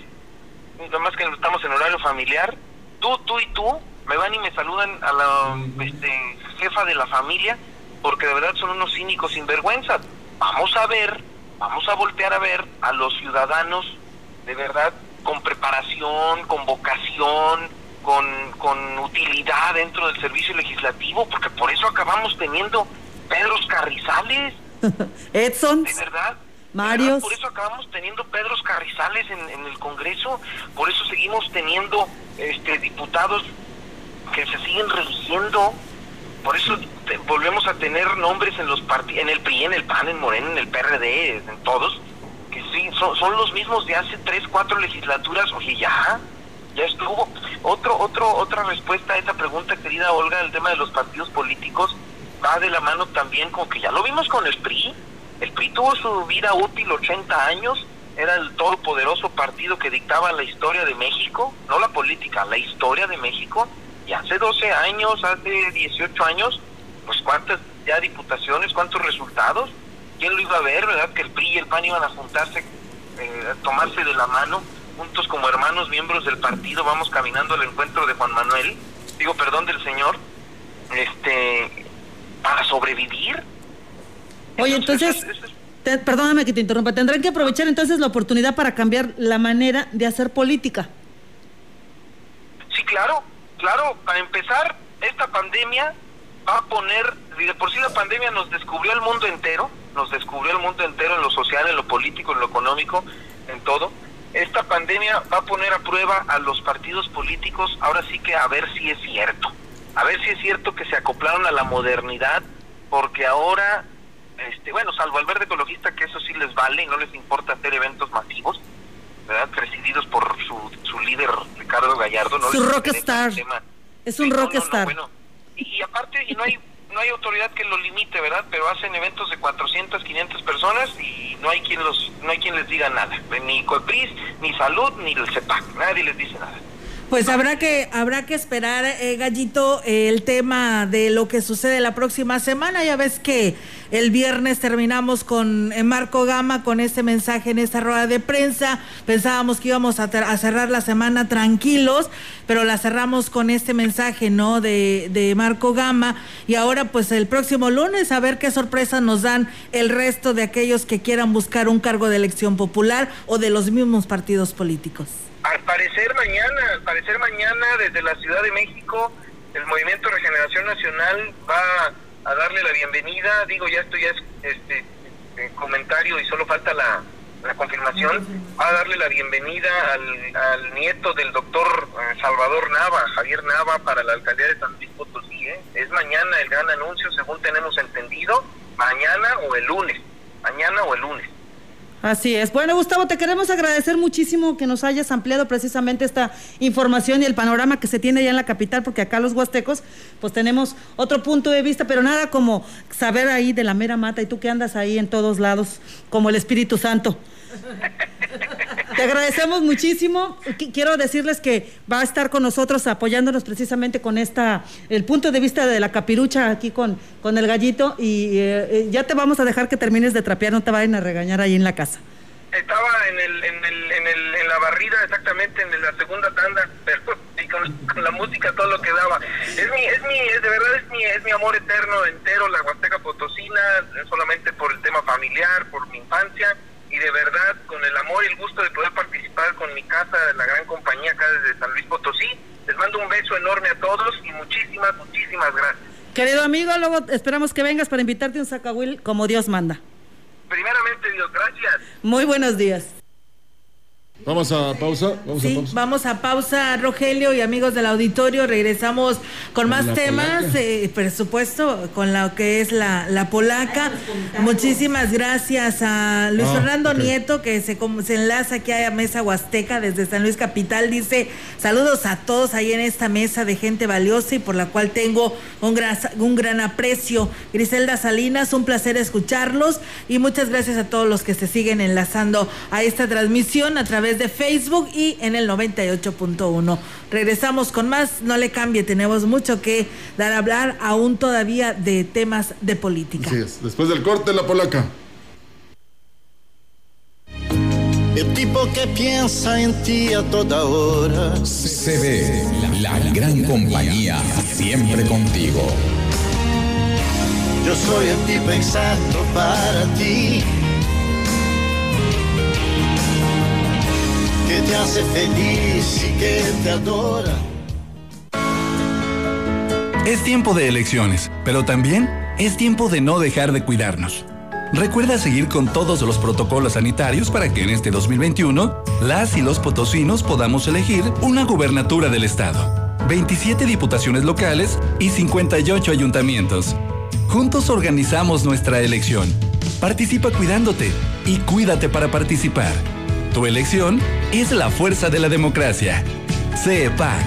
nada más que estamos en horario familiar, tú, tú y tú, me van y me saludan a la este, jefa de la familia, porque de verdad son unos cínicos sinvergüenzas. Vamos a ver, vamos a voltear a ver a los ciudadanos de verdad con preparación, con vocación, con, con utilidad dentro del servicio legislativo, porque por eso acabamos teniendo Pedros Carrizales. Edson. De verdad. Marios. Por eso acabamos teniendo Pedros Carrizales en, el Congreso, por eso seguimos teniendo este diputados que se siguen religiendo, por eso volvemos a tener nombres en los en el PRI, en el PAN, en Morena, en el PRD, en todos, que sí, son, son los mismos de hace tres, cuatro legislaturas, oye, ya, ya estuvo. Otro, otro, otra respuesta a esa pregunta, querida Olga, el tema de los partidos políticos va de la mano también con que ya lo vimos con el PRI. El PRI tuvo su vida útil 80 años, era el todopoderoso partido que dictaba la historia de México, no la política, la historia de México. Y hace 12 años, hace 18 años, pues cuántas ya diputaciones, cuántos resultados. ¿Quién lo iba a ver, verdad? Que el PRI y el PAN iban a juntarse, eh, a tomarse de la mano juntos como hermanos miembros del partido vamos caminando al encuentro de Juan Manuel, digo perdón del señor, este para sobrevivir. Oye, entonces, te, perdóname que te interrumpa, tendrán que aprovechar entonces la oportunidad para cambiar la manera de hacer política. Sí, claro, claro, para empezar, esta pandemia va a poner, y de por sí la pandemia nos descubrió el mundo entero, nos descubrió el mundo entero en lo social, en lo político, en lo económico, en todo esta pandemia va a poner a prueba a los partidos políticos, ahora sí que a ver si es cierto, a ver si es cierto que se acoplaron a la modernidad, porque ahora, este, bueno, salvo al verde ecologista, que eso sí les vale y no les importa hacer eventos masivos, ¿verdad? Presididos por su, su líder Ricardo Gallardo. No su rockstar. Es un rockstar. bueno, y, y aparte, y no hay no hay autoridad que lo limite, ¿verdad? Pero hacen eventos de 400, 500 personas y no hay quien los no hay quien les diga nada, ni COEPRIS, ni Salud, ni el CEPAC, nadie les dice nada. Pues habrá que habrá que esperar, eh, Gallito, el tema de lo que sucede la próxima semana. Ya ves que el viernes terminamos con eh, Marco Gama con este mensaje en esta rueda de prensa. Pensábamos que íbamos a, a, cerrar la semana tranquilos, pero la cerramos con este mensaje, ¿no? De, de Marco Gama. Y ahora, pues el próximo lunes, a ver qué sorpresa nos dan el resto de aquellos que quieran buscar un cargo de elección popular o de los mismos partidos políticos. Al parecer mañana, al parecer mañana desde la Ciudad de México, el Movimiento Regeneración Nacional va a darle la bienvenida, digo ya esto ya es este comentario y solo falta la, la confirmación, va a darle la bienvenida al, al nieto del doctor Salvador Nava, Javier Nava, para la alcaldía de San Luis Potosí. ¿eh? Es mañana el gran anuncio, según tenemos entendido, mañana o el lunes, mañana o el lunes. Así es. Bueno, Gustavo, te queremos agradecer muchísimo que nos hayas ampliado precisamente esta información y el panorama que se tiene ya en la capital, porque acá los huastecos, pues tenemos otro punto de vista, pero nada como saber ahí de la mera mata y tú que andas ahí en todos lados, como el Espíritu Santo. Te agradecemos muchísimo. Quiero decirles que va a estar con nosotros apoyándonos precisamente con esta, el punto de vista de la capirucha aquí con, con el gallito y eh, ya te vamos a dejar que termines de trapear, no te vayan a regañar ahí en la casa. Estaba en, el, en, el, en, el, en la barrida exactamente en la segunda tanda, pero con, la música todo lo que daba. Es mi, es mi, es, de verdad es mi, es mi amor eterno, entero, la Huasteca Potosina, solamente por el tema familiar, por mi infancia y de verdad con el amor y el gusto de poder participar con mi casa, la gran compañía acá desde San Luis Potosí. Les mando un beso enorme a todos y muchísimas, muchísimas gracias. Querido amigo, luego esperamos que vengas para invitarte un sacahuil como Dios manda. Primeramente Dios, gracias. Muy buenos días. Vamos a pausa. Vamos sí, a pausa. vamos a pausa, Rogelio y amigos del auditorio. Regresamos con más La temas, eh, por supuesto, con lo que es la, la polaca. Muchísimas gracias a Luis Ah, Fernando. Nieto, que se, com- se enlaza aquí a Mesa Huasteca desde San Luis Capital. Dice: Saludos a todos ahí en esta mesa de gente valiosa y por la cual tengo un gran, un gran aprecio. Griselda Salinas, un placer escucharlos y muchas gracias a todos los que se siguen enlazando a esta transmisión a través través de Facebook y en el 98.1. Regresamos con más, no le cambie, tenemos mucho que dar a hablar aún todavía de temas de política. Así es, después del corte la polaca. El tipo que piensa en ti a toda hora. CB, la, la gran compañía, siempre contigo. Yo soy el tipo exacto para ti. Hace feliz y que te adora. Es tiempo de elecciones, pero también es tiempo de no dejar de cuidarnos. Recuerda seguir con todos los protocolos sanitarios para que en este 2021 las y los potosinos podamos elegir una gubernatura del estado, 27 diputaciones locales y 58 ayuntamientos. Juntos organizamos nuestra elección. Participa cuidándote y cuídate para participar. Tu elección es la fuerza de la democracia. CEPAC.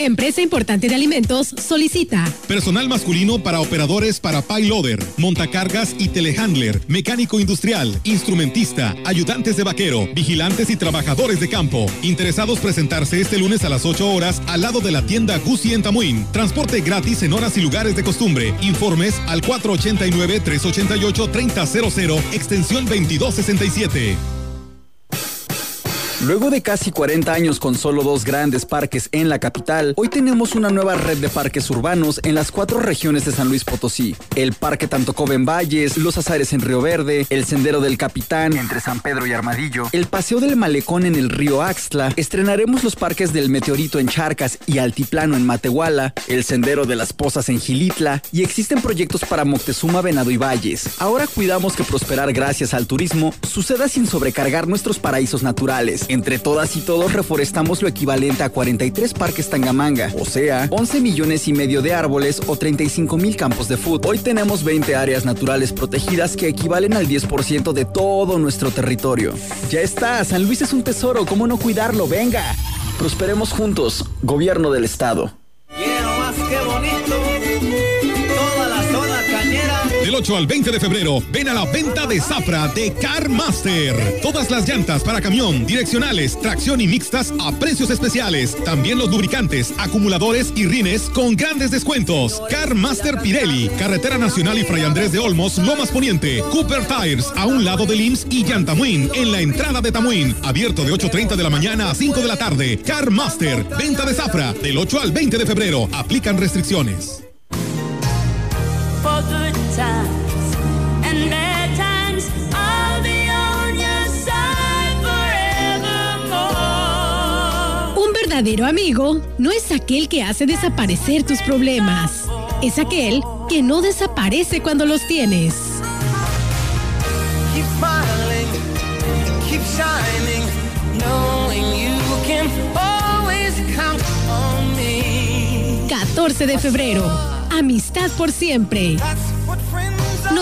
Empresa Importante de Alimentos solicita personal masculino para operadores para payloader, montacargas y telehandler, mecánico industrial, instrumentista, ayudantes de vaquero, vigilantes y trabajadores de campo. Interesados presentarse este lunes a las 8 horas al lado de la tienda Gucci en Tamuín. Transporte gratis en horas y lugares de costumbre. Informes al 489-388-3000, extensión 2267. Luego de casi 40 años con solo dos grandes parques en la capital, hoy tenemos una nueva red de parques urbanos en las cuatro regiones de San Luis Potosí. El Parque Tantocobe en Valles, Los Azares en Río Verde, el Sendero del Capitán entre San Pedro y Armadillo, el Paseo del Malecón en el río Axtla, estrenaremos los parques del Meteorito en Charcas y Altiplano en Matehuala, el Sendero de las Pozas en Gilitla y existen proyectos para Moctezuma, Venado y Valles. Ahora cuidamos que prosperar gracias al turismo suceda sin sobrecargar nuestros paraísos naturales. Entre todas y todos reforestamos lo equivalente a 43 parques Tangamanga, o sea, 11 millones y medio de árboles o 35 mil campos de fútbol. Hoy tenemos 20 áreas naturales protegidas que equivalen al 10% de todo nuestro territorio. Ya está, San Luis es un tesoro, ¿cómo no cuidarlo? Venga. Prosperemos juntos, gobierno del estado. 8 al 20 de febrero, ven a la venta de Zafra de Car Master. Todas las llantas para camión, direccionales, tracción y mixtas a precios especiales. También los lubricantes, acumuladores y rines con grandes descuentos. Car Master Pirelli, Carretera Nacional y Fray Andrés de Olmos, Lomas Poniente. Cooper Tires, a un lado del IMSS y Yantamuin, en la entrada de Tamuín. Abierto de 8.30 de la mañana a 5 de la tarde. Car Master, venta de Zafra, del 8 al 20 de febrero. Aplican restricciones. For good times and bad times. I'll be on your side forevermore. Un verdadero amigo no es aquel que hace desaparecer tus problemas. Es aquel que no desaparece cuando los tienes. Keep smiling, keep shining, knowing you can always count on me. 14 de febrero. Amistad por siempre.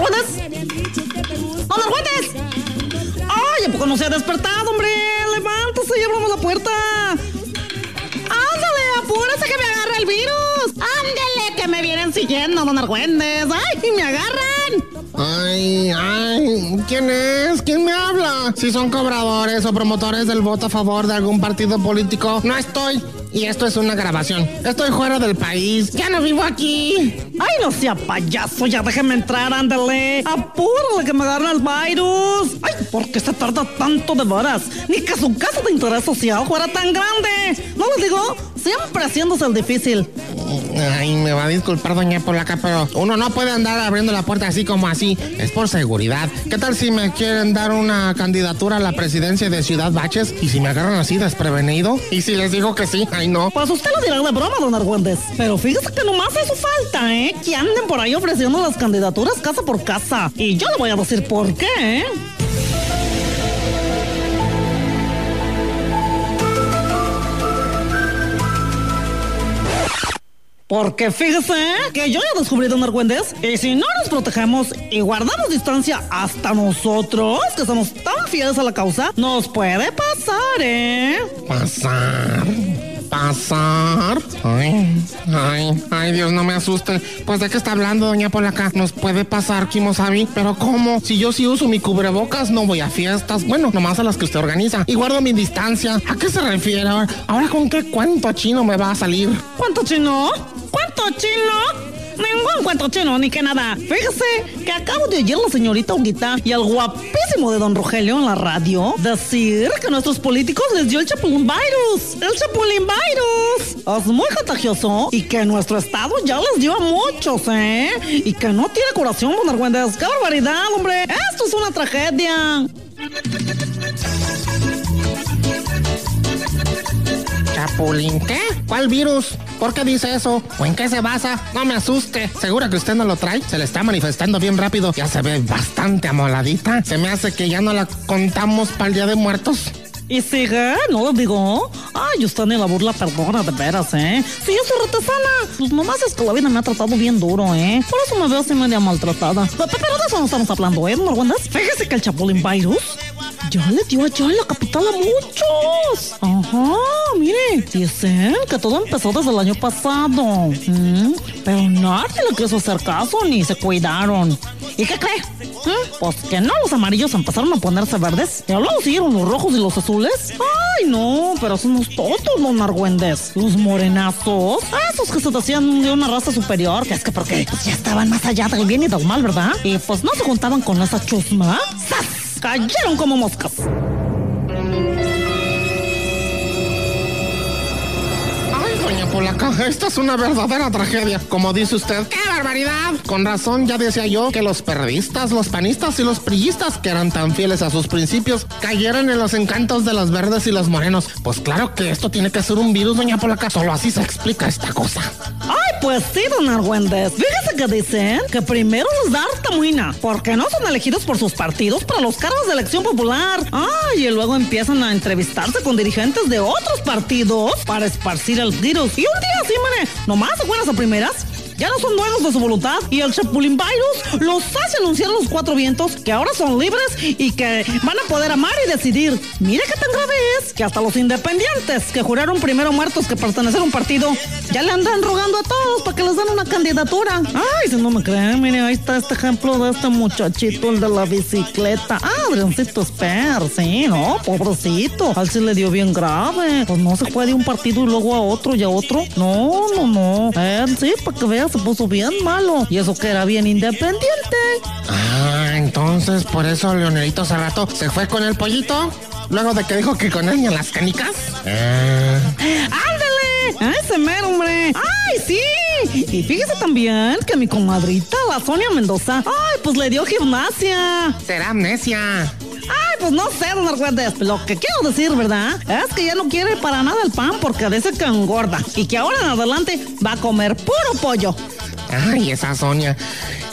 ¡Don Argüelles! ¡Ay, ¿a poco no se ha despertado, hombre! ¡Levántese y abramos la puerta! ¡Ándale, apúrese que me agarra el virus! ¡Ándale, que me vienen siguiendo, don Argüelles! ¡Ay, me agarran! Ay, ay, ¿quién es? ¿Quién me habla? Si son cobradores o promotores del voto a favor de algún partido político, no estoy. Y esto es una grabación. Estoy fuera del país. Ya no vivo aquí. ¡Ay, no sea payaso! Ya déjeme entrar, ándale. Apúrale que me agarra el virus. ¡Ay, por qué se tarda tanto de veras! Ni que su casa de interés social fuera tan grande. ¿No les digo? Siempre haciéndose el difícil. Ay, me va a disculpar, doña Polaca, pero uno no puede andar abriendo la puerta así como así. Es por seguridad. ¿Qué tal si me quieren dar una candidatura a la presidencia de Ciudad Baches? ¿Y si me agarran así desprevenido? ¿Y si les digo que sí? Ay, no. Pues usted lo dirá de broma, don Argüentes. Pero fíjese que nomás eso falta, ¿eh? Que anden por ahí ofreciendo las candidaturas casa por casa. Y yo le voy a decir por qué, ¿eh? Porque fíjese que yo ya descubrí, don Argüendes, y si no nos protegemos y guardamos distancia hasta nosotros, que somos tan fieles a la causa, nos puede pasar, ¿eh? Pasar. Pasar. Ay, ay, ay, Dios, no me asuste. Pues de qué está hablando, doña Polaca. Nos puede pasar, Kimosabi. Pero ¿cómo? Si yo sí uso mi cubrebocas, no voy a fiestas. Bueno, nomás a las que usted organiza. Y guardo mi distancia. ¿A qué se refiere ahora? ¿Ahora con qué cuento chino me va a salir? ¿Cuánto chino? ¿Cuánto chino? Ningún cuento chino, ni que nada. Fíjese que acabo de oír la señorita Huguita y al guapísimo de don Rogelio en la radio decir que a nuestros políticos les dio el chapulín virus. El chapulín virus. Es muy contagioso y que nuestro estado ya les dio muchos, ¿eh? Y que no tiene curación, don Argüendes. ¡Qué barbaridad, hombre! Esto es una tragedia. ¿Chapulín qué? ¿Cuál virus? ¿Por qué dice eso? ¿O en qué se basa? No me asuste. ¿Segura que usted no lo trae? Se le está manifestando bien rápido. Ya se ve bastante amoladita. Se me hace que ya no la contamos para el Día de Muertos. ¿Y sigue? ¿No lo digo? Ay, usted ni la burla perdona, de veras, ¿eh? Si yo soy retesana, pues nomás es que la vida me ha tratado bien duro, ¿eh? Por eso me veo así media maltratada. Pe- pe- Pero de eso no estamos hablando, ¿eh, Morguandas? Fíjese que el Chapulín Virus ya le dio allá en la capital a muchos. Ajá, mire. Dicen que todo empezó desde el año pasado. Mm, Pero nadie le quiso hacer caso ni se cuidaron. ¿Y qué cree? ¿Mm? Pues que no, los amarillos empezaron a ponerse verdes. Y luego siguieron los rojos y los azules. Ay, no, pero son los tontos, don Argüendes. Los morenazos. Esos que se decían de una raza superior. Que es que porque pues, ya estaban más allá del bien y del mal, ¿verdad? Y pues no se juntaban con esa chusma. ¡Sas! Cayeron como moscas. Ay, doña Polaca, esta es una verdadera tragedia. Como dice usted, ¡qué barbaridad! Con razón, ya decía yo que los periodistas, los panistas y los prillistas, que eran tan fieles a sus principios, cayeron en los encantos de los verdes y los morenos. Pues claro que esto tiene que ser un virus, doña Polaca. Solo así se explica esta cosa. Ay, pues sí, don Argüendes. Fíjese que dicen que primero les da harta muina, porque no son elegidos por sus partidos para los cargos de elección popular. Ay, y luego empiezan a entrevistarse con dirigentes de otros partidos para esparcir el virus. Y un día así, mire, nomás buenas a primeras, ya no son dueños de su voluntad y el Chapulín Virus los hace anunciar a los cuatro vientos que ahora son libres y que van a poder amar y decidir. Mire qué tan grave es que hasta los independientes que juraron primero muertos que pertenecer a un partido ya le andan rogando a todos para que les den una candidatura. Ay, si no me creen, mire, ahí está este ejemplo de este muchachito, el de la bicicleta. Ah, Adriancito Esper, sí, no, pobrecito. Al sí le dio bien grave. Pues no se fue de un partido y luego a otro y a otro. No, no, no. Él sí, para que vea, se puso bien malo. Y eso que era bien independiente. Ah, entonces por eso Leonelito hace rato se fue con el pollito. Luego de que dijo que con él las canicas. Ah. ¡Ándale! ¡A ese mero, hombre! ¡Ay, sí! Y fíjese también que mi comadrita, la Sonia Mendoza, ¡ay, pues le dio gimnasia! Será amnesia. Ay, pues no sé, don Argüentes. Lo que quiero decir, ¿verdad? Es que ya no quiere para nada el pan porque dice que engorda. Y que ahora en adelante va a comer puro pollo. Ay, esa Sonia.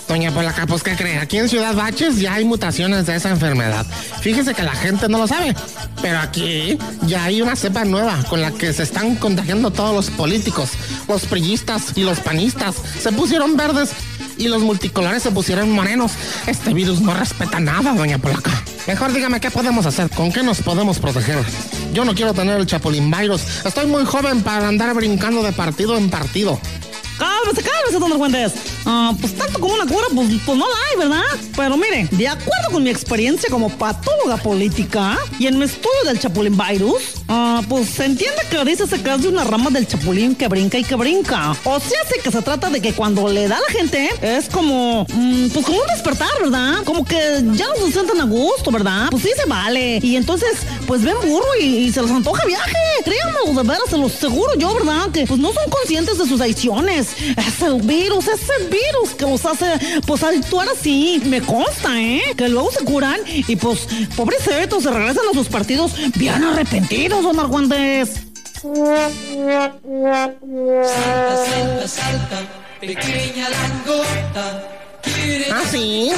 Doña Polaca, pues ¿qué cree? Aquí en Ciudad Baches ya hay mutaciones de esa enfermedad. Fíjese que la gente no lo sabe, pero aquí ya hay una cepa nueva con la que se están contagiando todos los políticos. Los prillistas y los panistas se pusieron verdes y los multicolores se pusieron morenos. Este virus no respeta nada, doña Polaca. Mejor dígame qué podemos hacer, con qué nos podemos proteger. Yo no quiero tener el chapulín virus. Estoy muy joven para andar brincando de partido en partido. Cálmese, cálmese, don Argüentes. Ah, pues tanto como una cura, pues, pues no la hay, ¿verdad? Pero mire, de acuerdo con mi experiencia como patóloga política y en mi estudio del chapulín virus, ah, pues se entiende que dice se es de una rama del chapulín que brinca y que brinca. O sea, sí que se trata de que cuando le da a la gente es como, mm, pues como un despertar, ¿verdad? Como que ya no se sienten a gusto, ¿verdad? Pues sí se vale. Y entonces, pues ven burro y, y se les antoja viaje. Créanme, de veras, se los seguro yo, ¿verdad? Que pues no son conscientes de sus adicciones. Es el virus, es el virus que los hace, pues, actuar así. Me consta, ¿eh? Que luego se curan y, pues, pobrecitos, se regresan a sus partidos bien arrepentidos, don Argüendes. Salta, salta, salta, pequeña langota. ¿Ah, sí?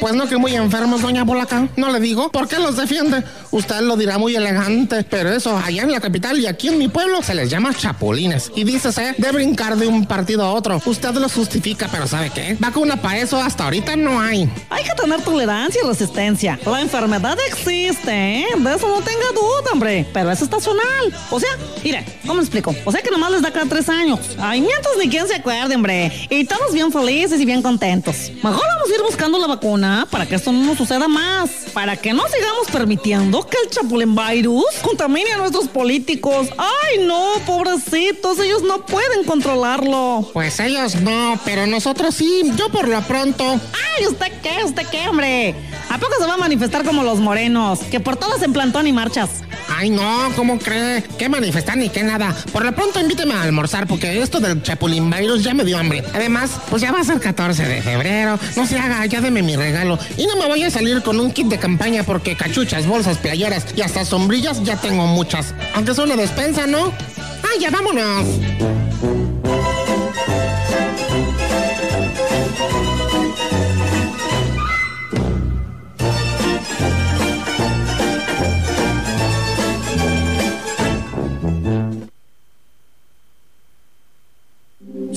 Pues no que muy enfermos, doña Polaca. No le digo. ¿Por qué los defiende? usted lo dirá muy elegante, pero eso allá en la capital y aquí en mi pueblo se les llama chapulines. Y dícese de brincar de un partido a otro. Usted lo justifica, pero ¿sabe qué? Vacuna para eso hasta ahorita no hay. Hay que tener tolerancia y resistencia. La enfermedad existe, ¿eh? De eso no tenga duda, hombre. Pero es estacional. O sea, mire, ¿cómo explico? O sea que nomás les da cada tres años. Ay, mientras ni quien se acuerde, hombre. Y todos bien felices y bien contentos. Mejor vamos a ir buscando la vacuna para que esto no nos suceda más. Para que no sigamos permitiendo que el chapulín virus contamine a nuestros políticos. Ay, no, pobrecitos. Ellos no pueden controlarlo. Pues ellos no, pero nosotros sí. Yo por lo pronto. Ay, ¿usted qué? ¿Usted qué, hombre? ¿A poco se va a manifestar como los morenos? Que por todas en plantón y marchas. Ay, no, ¿cómo cree? ¿Qué manifestar ni qué nada? Por lo pronto invíteme a almorzar porque esto del chapulín virus ya me dio hambre. Además, pues ya va a ser 14 de febrero. No se haga, ya deme mi regalo. Y no me voy a salir con un kit de campaña porque cachuchas, bolsas, playeras y hasta sombrillas ya tengo muchas. Aunque es una despensa, ¿no? ¡Ay, ya vámonos!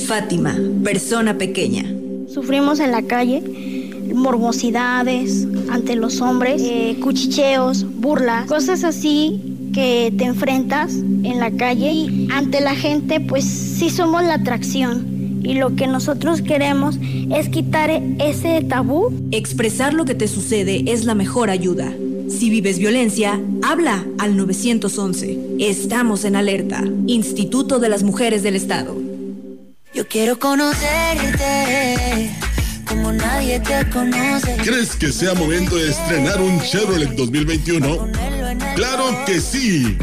Fátima, persona pequeña. Sufrimos en la calle morbosidades ante los hombres, eh, cuchicheos, burlas, cosas así que te enfrentas en la calle y ante la gente pues sí somos la atracción y lo que nosotros queremos es quitar ese tabú. Expresar lo que te sucede es la mejor ayuda. Si vives violencia, habla al 911. Estamos en alerta. Instituto de las Mujeres del Estado. Yo quiero conocerte como nadie te conoce. ¿Crees que sea momento de estrenar un Chevrolet 2021? ¡Claro que sí!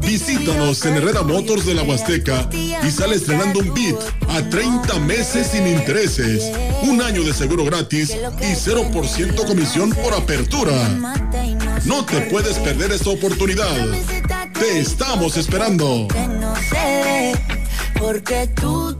Visítanos en Herrera Motors de la Huasteca y sale estrenando un Beat a 30 meses sin intereses, un año de seguro gratis y 0% comisión por apertura. No te puedes perder esta oportunidad. Te estamos esperando. No sé, porque tú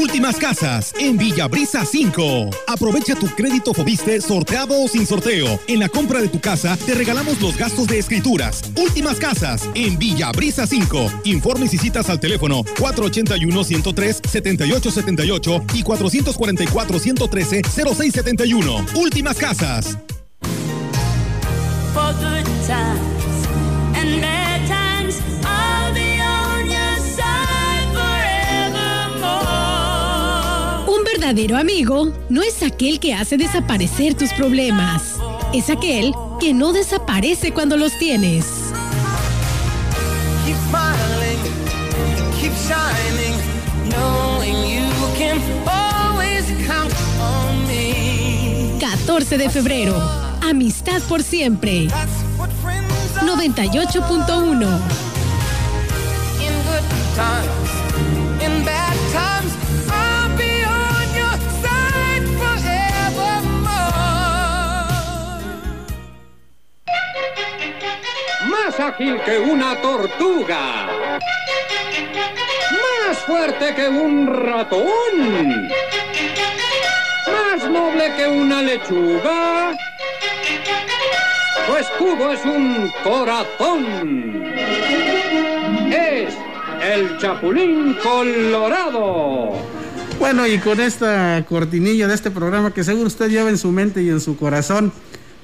Últimas casas en Villabrisa 5. Aprovecha tu crédito Fobiste sorteado o sin sorteo. En la compra de tu casa te regalamos los gastos de escrituras. Últimas casas en Villabrisa 5. Informes y citas al teléfono 481-103-7878 y 444-113-0671. Últimas casas. for good times and verdadero amigo no es aquel que hace desaparecer tus problemas. Es aquel que no desaparece cuando los tienes. Keep smiling, keep shining, knowing you can always count on me. 14 de febrero. Amistad por siempre. 98.1. Más ágil que una tortuga. Más fuerte que un ratón. Más noble que una lechuga. Su escudo es un corazón. Es el Chapulín Colorado. Bueno, y con esta cortinilla de este programa que seguro usted lleva en su mente y en su corazón,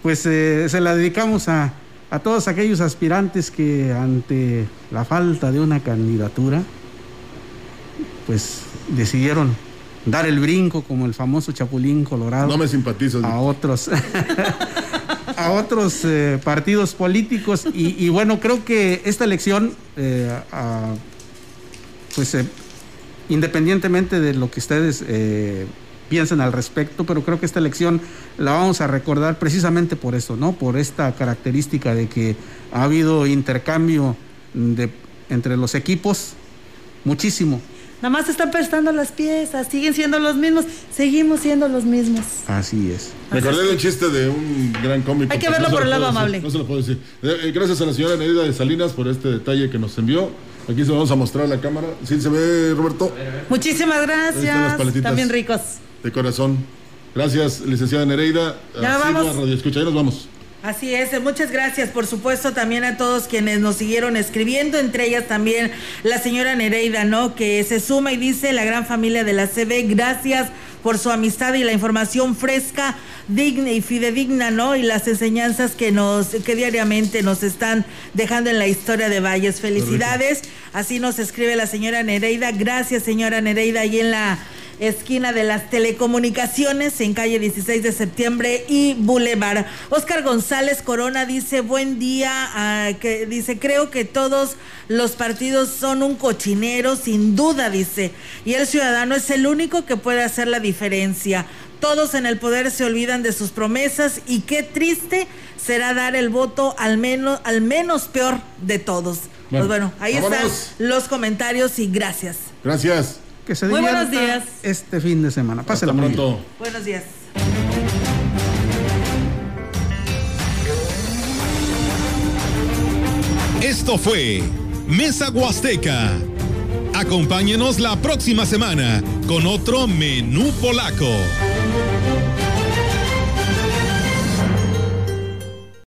pues eh, se la dedicamos a, a todos aquellos aspirantes que ante la falta de una candidatura, pues decidieron dar el brinco como el famoso Chapulín Colorado. No me simpatizas. A otros. a otros eh, partidos políticos y, y bueno creo que esta elección eh, a- pues eh, independientemente de lo que ustedes piensen al respecto, pero creo que esta elección la vamos a recordar precisamente por eso, ¿no? Por esta característica de que ha habido intercambio de, entre los equipos muchísimo. Nada más se están prestando las piezas, siguen siendo los mismos, seguimos siendo los mismos. Así es. De un chiste de un gran cómico. Hay que verlo por el lado decir, amable. No se lo puedo decir. Eh, eh, gracias a la señora Neida de Salinas por este detalle que nos envió. Aquí se lo vamos a mostrar a la cámara. ¿Sí se ve, Roberto? Muchísimas gracias. También ricos. De corazón. Gracias, licenciada Nereida. Ya Así vamos. Radio Escucha, nos vamos. Así es, muchas gracias por supuesto también a todos quienes nos siguieron escribiendo, entre ellas también la señora Nereida, ¿no? Que se suma y dice la gran familia de la CB, gracias por su amistad y la información fresca, digna y fidedigna, ¿no? Y las enseñanzas que nos, que diariamente nos están dejando en la historia de Valles. Felicidades. Así nos escribe la señora Nereida. Gracias, señora Nereida, ahí en la esquina de las telecomunicaciones en calle 16 de septiembre y Boulevard. Oscar González Corona dice, buen día, ah, que dice, creo que todos los partidos son un cochinero, sin duda, dice, y el ciudadano es el único que puede hacer la diferencia. Todos en el poder se olvidan de sus promesas y qué triste será dar el voto al menos, al menos peor de todos. pues bueno, ahí vámonos. están los comentarios y gracias. Gracias. Que se Muy buenos días. Este fin de semana. Pásela Hasta muy bien. pronto. Buenos días. Esto fue Mesa Huasteca. Acompáñenos la próxima semana con otro menú polaco.